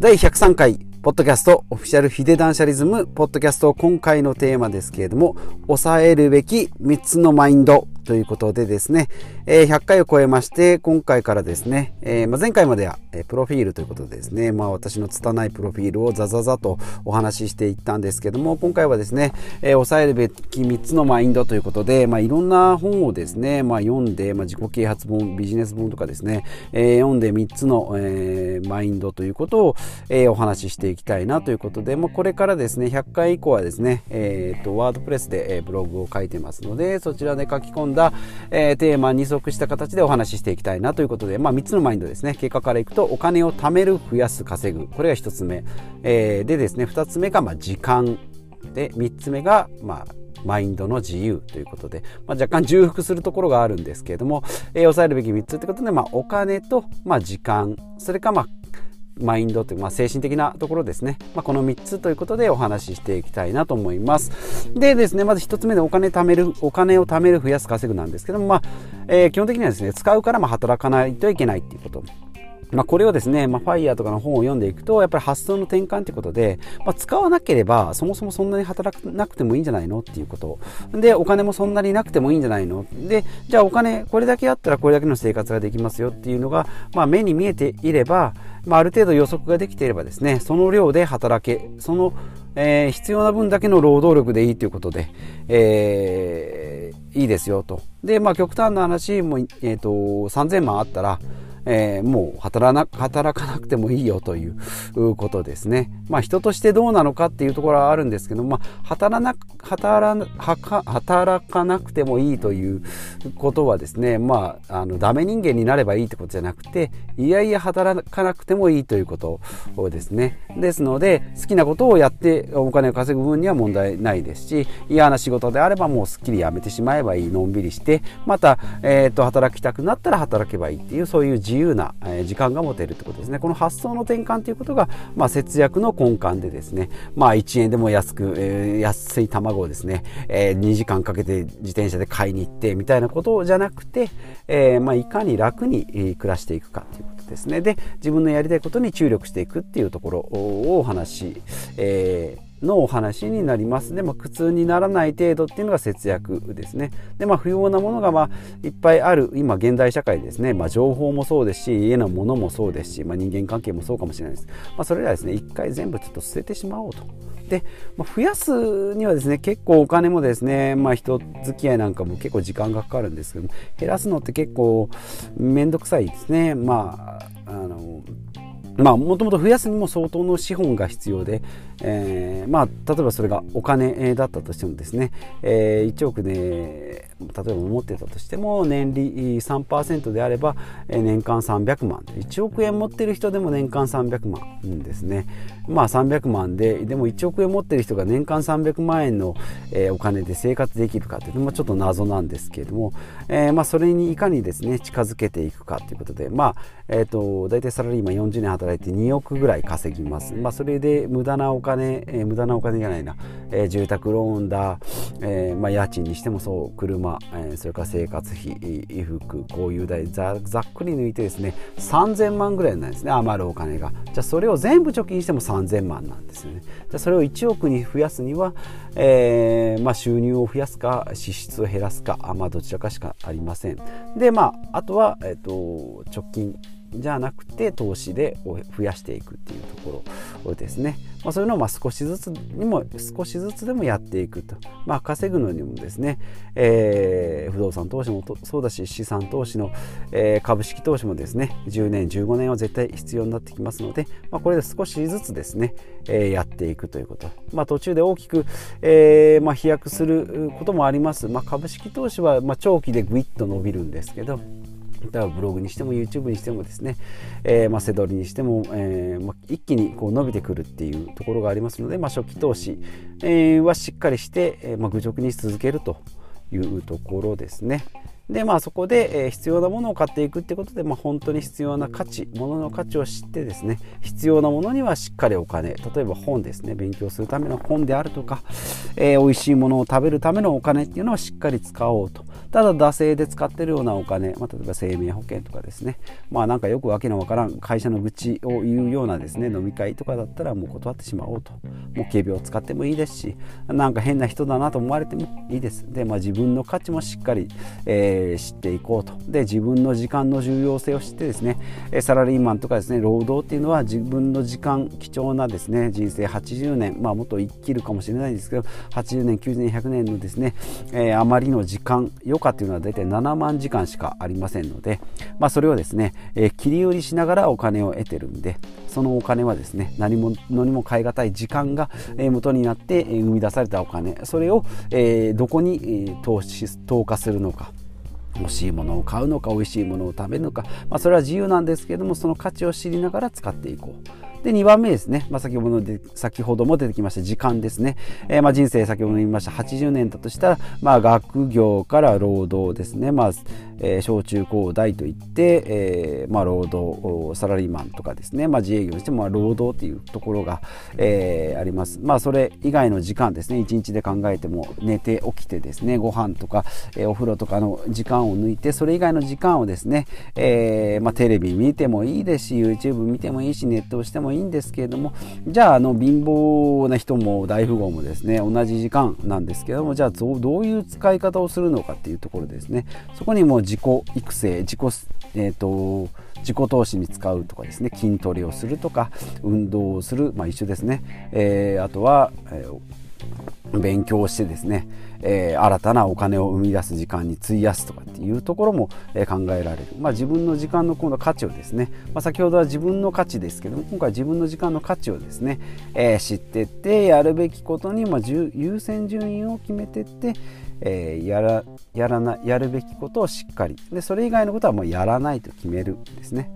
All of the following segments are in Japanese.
第103回ポッドキャストオフィシャルヒデダンシャリズムポッドキャスト今回のテーマですけれども抑えるべき3つのマインド。ということでですね、えー、100回を超えまして、今回からですね、えー、まあ、前回までは、えー、プロフィールということでですね、まあ、私の拙いプロフィールをザザザとお話ししていったんですけども、今回はですね、え抑えるべき3つのマインドということで、まあ、いろんな本をですね、まあ読んで、まあ自己啓発本、ビジネス本とかですね、え読んで3つの、えマインドということを、えお話ししていきたいなということで、まこれからですね、100回以降はですね、えーと、ワードプレスで、えブログを書いてますので、そちらで書き込んでだ、えー、テーマに即した形でお話ししていきたいなということで、まあ、3つのマインドですね。結果からいくとお金を貯める増やす稼ぐ。これが1つ目、えー、でですね2つ目がま時間。で3つ目がまあマインドの自由ということで、まあ、若干重複するところがあるんですけれども、えー、抑えるべき3つということで、まあ、お金と、まあ、時間。それかまあマインドという、まあ、精神的なところですね、まあ、この3つということでお話ししていきたいなと思います。でですねまず1つ目でお金貯めるお金を貯める増やす稼ぐなんですけども、まあえー、基本的にはですね使うからま働かないといけないっていうこと。まあ、これをですね、まあ、ファイヤーとかの本を読んでいくと、やっぱり発想の転換ということで、まあ、使わなければ、そもそもそんなに働かなくてもいいんじゃないのっていうこと。で、お金もそんなになくてもいいんじゃないので、じゃあお金、これだけあったらこれだけの生活ができますよっていうのが、まあ、目に見えていれば、まあ、ある程度予測ができていればですね、その量で働け、その、えー、必要な分だけの労働力でいいということで、えー、いいですよと。で、まあ、極端な話も、えっ、ー、と、3000万あったら、えー、もう働働かなくてもいいよということですね。まあ人としてどうなのかっていうところはあるんですけど、まあ働な働働かなくてもいいということはですね、まああのダメ人間になればいいってことじゃなくて、いやいや働かなくてもいいということですね。ですので好きなことをやってお金を稼ぐ分には問題ないですし、嫌な仕事であればもうすっきりやめてしまえばいい、のんびりして、また、えー、と働きたくなったら働けばいいっていうそういう自自由な時間が持てるってことですね。この発想の転換ということが、まあ、節約の根幹でですね、まあ、1円でも安く、えー、安い卵をですね、えー、2時間かけて自転車で買いに行ってみたいなことじゃなくて、えー、まあ、いかに楽に暮らしていくかということですね。で自分のやりたいことに注力していくっていうところをお話し、えーのお話になります。で、ま、苦痛にならない程度っていうのが節約ですね。で、まあ、不要なものが、まあ、いっぱいある、今、現代社会ですね。まあ、情報もそうですし、家のものもそうですし、まあ、人間関係もそうかもしれないです。まあ、それらですね、一回全部ちょっと捨ててしまおうと。で、まあ、増やすにはですね、結構お金もですね、まあ、人付き合いなんかも結構時間がかかるんですけども、減らすのって結構めんどくさいですね。まあ、あの、まあ、もともと増やすにも相当の資本が必要で、えー、まあ、例えばそれがお金だったとしてもですね、えー、1億で例えば持ってたとしても年利3%であれば年間300万。1億円持ってる人でも年間300万ですね。まあ300万ででも1億円持ってる人が年間300万円の、えお金で生活できるかというのもちょっと謎なんですけれども、えー、まあそれにいかにですね近づけていくかということでまあえっ、ー、と大体サラリーマン40年働いて2億ぐらい稼ぎます。まあそれで無駄なお金、えー、無駄なお金じゃないな、え住宅ローンだ、えまあ家賃にしてもそう車えそれから生活費衣服こういう代ざざっくり抜いてですね3000万ぐらいなんですね。余るお金が。じゃあそれを全部貯金しても3000万なんですよね。じゃそれを1億に増やすには、えー、まあ、収入を増やすか支出を減らすか、まあ、どちらかしかありません。でまああとは、えーと直近じゃなくて投資で増やしていくっていうところですね、まあ、そういうのをま少しずつにも少しずつでもやっていくと、まあ、稼ぐのにもですね、えー、不動産投資もそうだし資産投資の、えー、株式投資もですね10年15年は絶対必要になってきますので、まあ、これで少しずつですね、えー、やっていくということ、ま、途中で大きく、えま、飛躍することもあります、ま、株式投資はま長期でぐいっと伸びるんですけど例えばブログにしても YouTube にしてもですね、えー、まあ、セドリにしても、えー、まあ、一気にこう伸びてくるっていうところがありますので、まあ、初期投資、えー、はしっかりして、えまあ愚直に続けるというところですね。でまあそこで、え、必要なものを買っていくってことで、まあ、本当に必要な価値物の価値を知ってですね必要なものにはしっかりお金例えば本ですね勉強するための本であるとか、えー、美味しいものを食べるためのお金っていうのはしっかり使おうと。ただ惰性で使ってるようなお金、まあ、例えば生命保険とかですねまあなんかよくわけのわからん会社の愚痴を言うようなですね飲み会とかだったらもう断ってしまおうと。もう警備を使ってもいいですしなんか変な人だなと思われてもいいです。で、まあ、自分の価値もしっかり、えー、知っていこうと。で自分の時間の重要性を知ってですねサラリーマンとかですね労働っていうのは自分の時間貴重なですね人生80年まあもっと生きるかもしれないんですけど80年90年100年のですね、えー、あまりの時間余暇っていうのは大体7万時間しかありませんので、まあ、それをですね、えー、切り売りしながらお金を得てるんでそのお金はですね何も何も買い難い時間が、え、元になって、生み出されたお金それを、えー、どこに、投資投下するのか。欲しいものを買うのか美味しいものを食べるのか、まあ、それは自由なんですけどもその価値を知りながら使っていこう。で、2番目ですね。まあ、先ほどで、先ほども出てきました時間ですね。えー、まあ、人生先ほど言いました80年だとしたら、まあ、学業から労働ですね。まあ、えー、小中高大といって、えー、まあ、労働、サラリーマンとかですね。まあ、自営業にしても、まあ、労働っていうところが、えー、あります。まあ、それ以外の時間ですね。1日で考えても、寝て起きてですね、ご飯とか、えー、お風呂とかの時間を抜いて、それ以外の時間をですね、えー、まあ、テレビ見てもいいですし、YouTube 見てもいいし、ネットをしてもいいいいんですけれどもじゃああの貧乏な人も大富豪もですね同じ時間なんですけどもじゃあどういう使い方をするのかっていうところですね。そこにも自己育成自己えーと、自己投資に使うとかですね筋トレをするとか運動をする、まあ、一緒ですね、えー、あとは、えー、勉強してですねえー、新たなお金を生み出す時間に費やすとかっていうところも、え考えられる、まあ、自分の時間の今度価値をですね、まあ、先ほどは自分の価値ですけども今回自分の時間の価値をですね、えー、知ってってやるべきことに、まあ、優先順位を決めてって、えー、やらやらなやるべきことをしっかりでそれ以外のことはもうやらないと決めるんですね。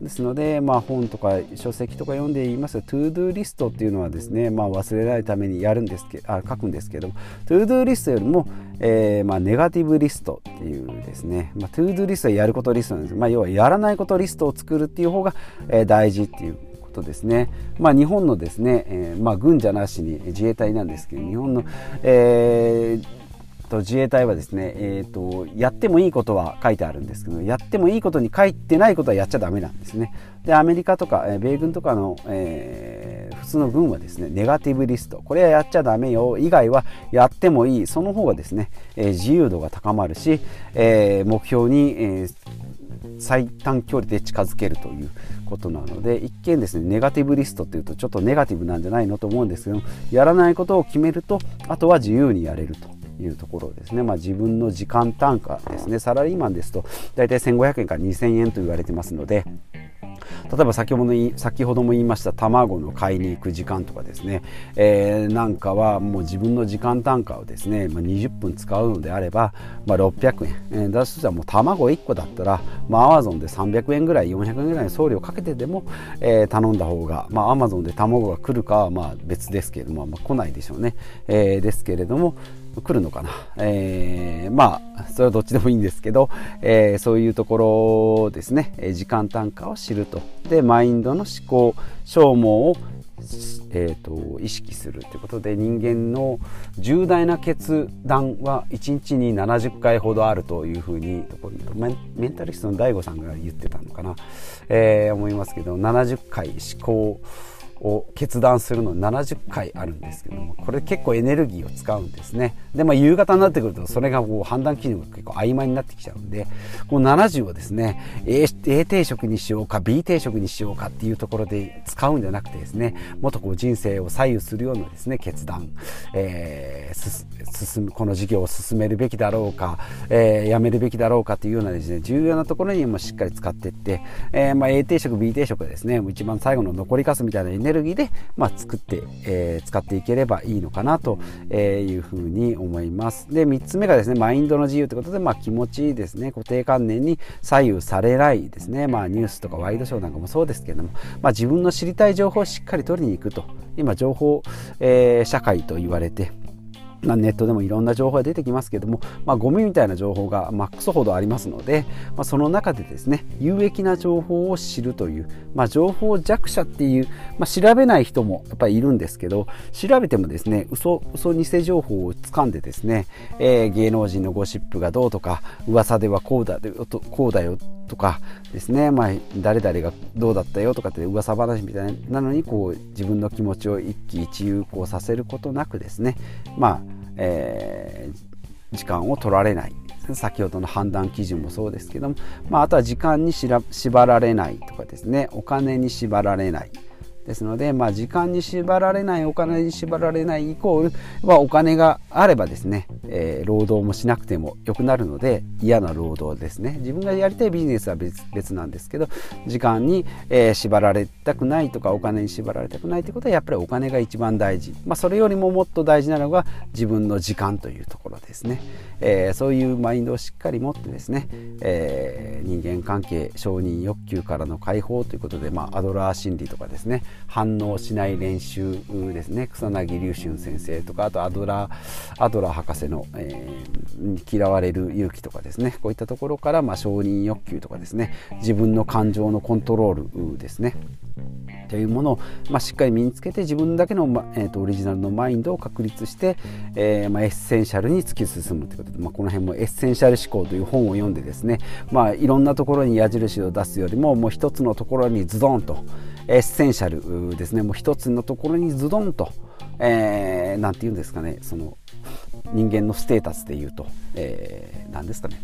ですので、まあ、本とか書籍とか読んでいます。とトゥードゥーリストっていうのはですね、まあ、忘れないためにやるんですけあ書くんですけどトゥードゥーリストよりも、えー、まあ、ネガティブリストっていうですね、まあ、トゥードゥーリストはやることリストなんです。まあ、要はやらないことリストを作るっていう方が、えー、大事っていうことですね、まあ、日本のですね、えーまあ、軍じゃなしに自衛隊なんですけど日本の、えーと自衛隊はですね、えーと、やってもいいことは書いてあるんですけどやってもいいことに書いてないことはやっちゃダメなんですね。でアメリカとか、え、米軍とかの、えー、普通の軍はですねネガティブリスト。これはやっちゃダメよ。以外はやってもいい。その方がですね、えー、自由度が高まるし、え目標に、え最短距離で近づけるということなので一見ですねネガティブリストっていうとちょっとネガティブなんじゃないのと思うんですけどやらないことを決めるとあとは自由にやれると。いうところですね、まあ、自分の時間単価ですね。サラリーマンですと大体1500円から2000円と言われてますので例えば先ほど先ほども言いました卵の買いに行く時間とかですね、えー、なんかはもう自分の時間単価をですね、まあ、20分使うのであれば、まあ、600円、えー、だとしたらもう卵1個だったら、まあ、Amazon で300円ぐらい400円ぐらいの送料かけてでも、えー、頼んだ方が、まあ、Amazon で卵が来るかはまあ別ですけれども、まあ、来ないでしょうね、えー、ですけれども、来るのかな、えー、まあそれはどっちでもいいんですけど、えー、そういうところですね。時間単価を知ると。でマインドの思考消耗をえーと、意識するということで人間の重大な決断は1日に70回ほどあるというふうにメンタリストの DAIGO さんが言ってたのかな、えー、思いますけど70回思考を決断するの70回あるんですけどもこれ結構エネルギーを使うんですね。でまあ夕方になってくるとそれがこう判断基準が結構曖昧になってきちゃうんでこの70をですね A, A 定食にしようか B 定食にしようかっていうところで使うんじゃなくてですねもっとこう人生を左右するようなですね決断、えー、進むこの事業を進めるべきだろうか、えー、やめるべきだろうかというようなですね重要なところにもしっかり使っていって、えー、まあ A 定食 B 定食ですね一番最後の残りかすみたいなエネネルギーで、まあ、作って、えー、使っていければいいのかなというふうに思います。で3つ目がですねマインドの自由ということで、まあ、気持ちいいですね。固定観念に左右されないですね、まあ、ニュースとかワイドショーなんかもそうですけれども、まあ、自分の知りたい情報をしっかり取りに行くと。今情報、えー、社会と言われて、ネットでもいろんな情報が出てきますけども、まあ、ゴミみたいな情報がマックスほどありますので、まあ、その中でですね有益な情報を知るという、まあ、情報弱者っていう、まあ、調べない人もやっぱりいるんですけど調べてもですね嘘嘘偽情報をつかんでですね、えー、芸能人のゴシップがどうとか噂ではこうだこうだよとかですね、まあ、誰々がどうだったよとかって噂話みたいなのにこう自分の気持ちを一喜一憂こうさせることなくですね。まあえー、時間を取られない。先ほどの判断基準もそうですけども、まあ、あとは時間に縛られないとかですね。お金に縛られない。ですので、まあ、時間に縛られないお金に縛られないイコールはお金があればですね、えー、労働もしなくてもよくなるので嫌な労働ですね。自分がやりたいビジネスは別別なんですけど時間に、えー、縛られたくないとかお金に縛られたくないということはやっぱりお金が一番大事、まあ、それよりももっと大事なのが自分の時間というところですね、えー、そういうマインドをしっかり持ってですね、え人間関係承認欲求からの解放ということで、まあ、アドラー心理とかですね反応しない練習ですね。草薙龍春先生とかあとアドラアドラ博士の、えー、嫌われる勇気とかですね。こういったところから、まあ、承認欲求とかですね。自分の感情のコントロールですね。というものを、まあ、しっかり身につけて自分だけの、まえーと、オリジナルのマインドを確立して、えーまあ、エッセンシャルに突き進むということで、まあ、この辺もエッセンシャル思考という本を読んでですね、まあ、いろんなところに矢印を出すよりももう一つのところにズドンとエッセンシャルですね。もう一つのところにズドンと、えー、て言うんですかね。その人間のステータスで言うと、えー、何ですかね。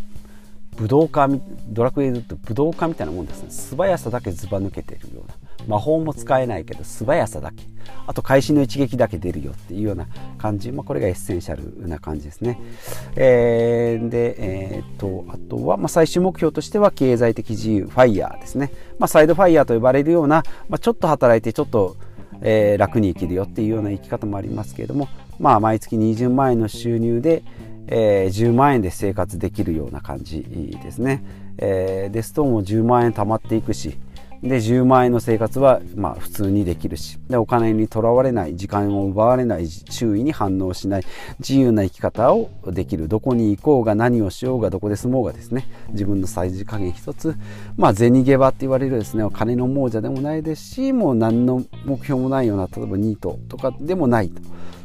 武道家ドラクエで言うと武道家みたいなもんですね。素早さだけずば抜けているような。魔法も使えないけど素早さだけ。あと会心の一撃だけ出るよっていうような感じ、まあ、これがエッセンシャルな感じですね、えー、で、えー、っとあとは、まあ、最終目標としては経済的自由 FIRE ですね、まあ、サイド FIRE と呼ばれるような、まあ、ちょっと働いてちょっとえー、楽に生きるよっていうような生き方もありますけれども、まあ、毎月20万円の収入で、えー、10万円で生活できるような感じですね、えー、ですともう10万円貯まっていくしで10万円の生活はまあ普通にできるし。でお金にとらわれない時間を奪われない周囲に反応しない自由な生き方をできる。どこに行こうが何をしようがどこで住もうがですね。自分のサイズ加減一つ。まあ銭ゲバって言われるですね。お金の亡者でもないですしもう何の目標もないような例えばニートとかでもないと。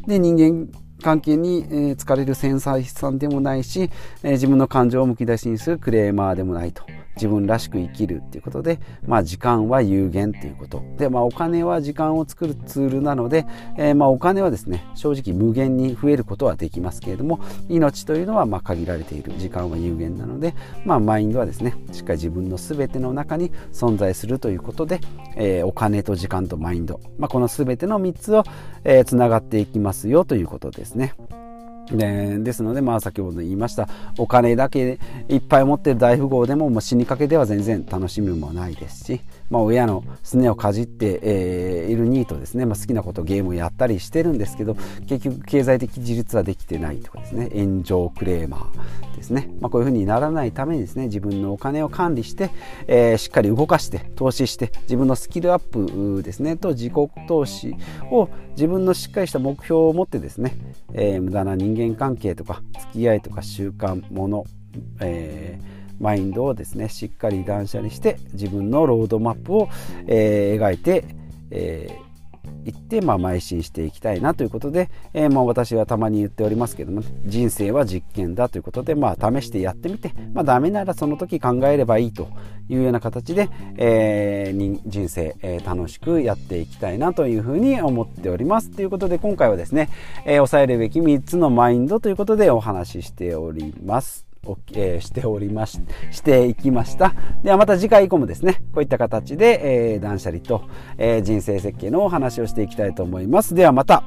で人間関係に、疲れる繊細さんでもないし、自分の感情をむき出しにするクレーマーでもないと。自分らしく生きるっていうことで、まあ、時間は有限っていうこと。で、まあ、お金は時間を作るツールなので、えー、まあお金はですね正直無限に増えることはできますけれども命というのはまあ限られている。時間は有限なので、まあ、マインドはですねしっかり自分の全ての中に存在するということで、えー、お金と時間とマインド、まあ、この全ての3つをつな、がっていきますよということですね。でですので、まあ、先ほど言いましたお金だけいっぱい持ってる大富豪でももう死にかけでは全然楽しみもないですし、まあ、親のすねをかじって、えー、いるニートですね、まあ、好きなことゲームをやったりしてるんですけど結局経済的自立はできてないとかですね。炎上クレーマーですね、まあ、こういうふうにならないためにですね自分のお金を管理して、えー、しっかり動かして投資して自分のスキルアップですねと自己投資を自分のしっかりした目標を持ってですね、えー、無駄な人間関係とか付き合いとか習慣もの、えーマインドをですねしっかり断捨離して自分のロードマップを、えー、描いて、えー行って、まあ、邁進していきたいなということで、えー、まあ、私はたまに言っておりますけども、人生は実験だということで、まあ、試してやってみて、まあ、ダメならその時考えればいいというような形で、えー、人生、えー、楽しくやっていきたいなというふうに思っております。ということで、今回はですね、え、抑えるべき3つのマインドということでお話ししております。えー、しておりまし、していきました。ではまた次回以降もですね、こういった形で、えー、断捨離と、えー、人生設計のお話をしていきたいと思います。ではまた。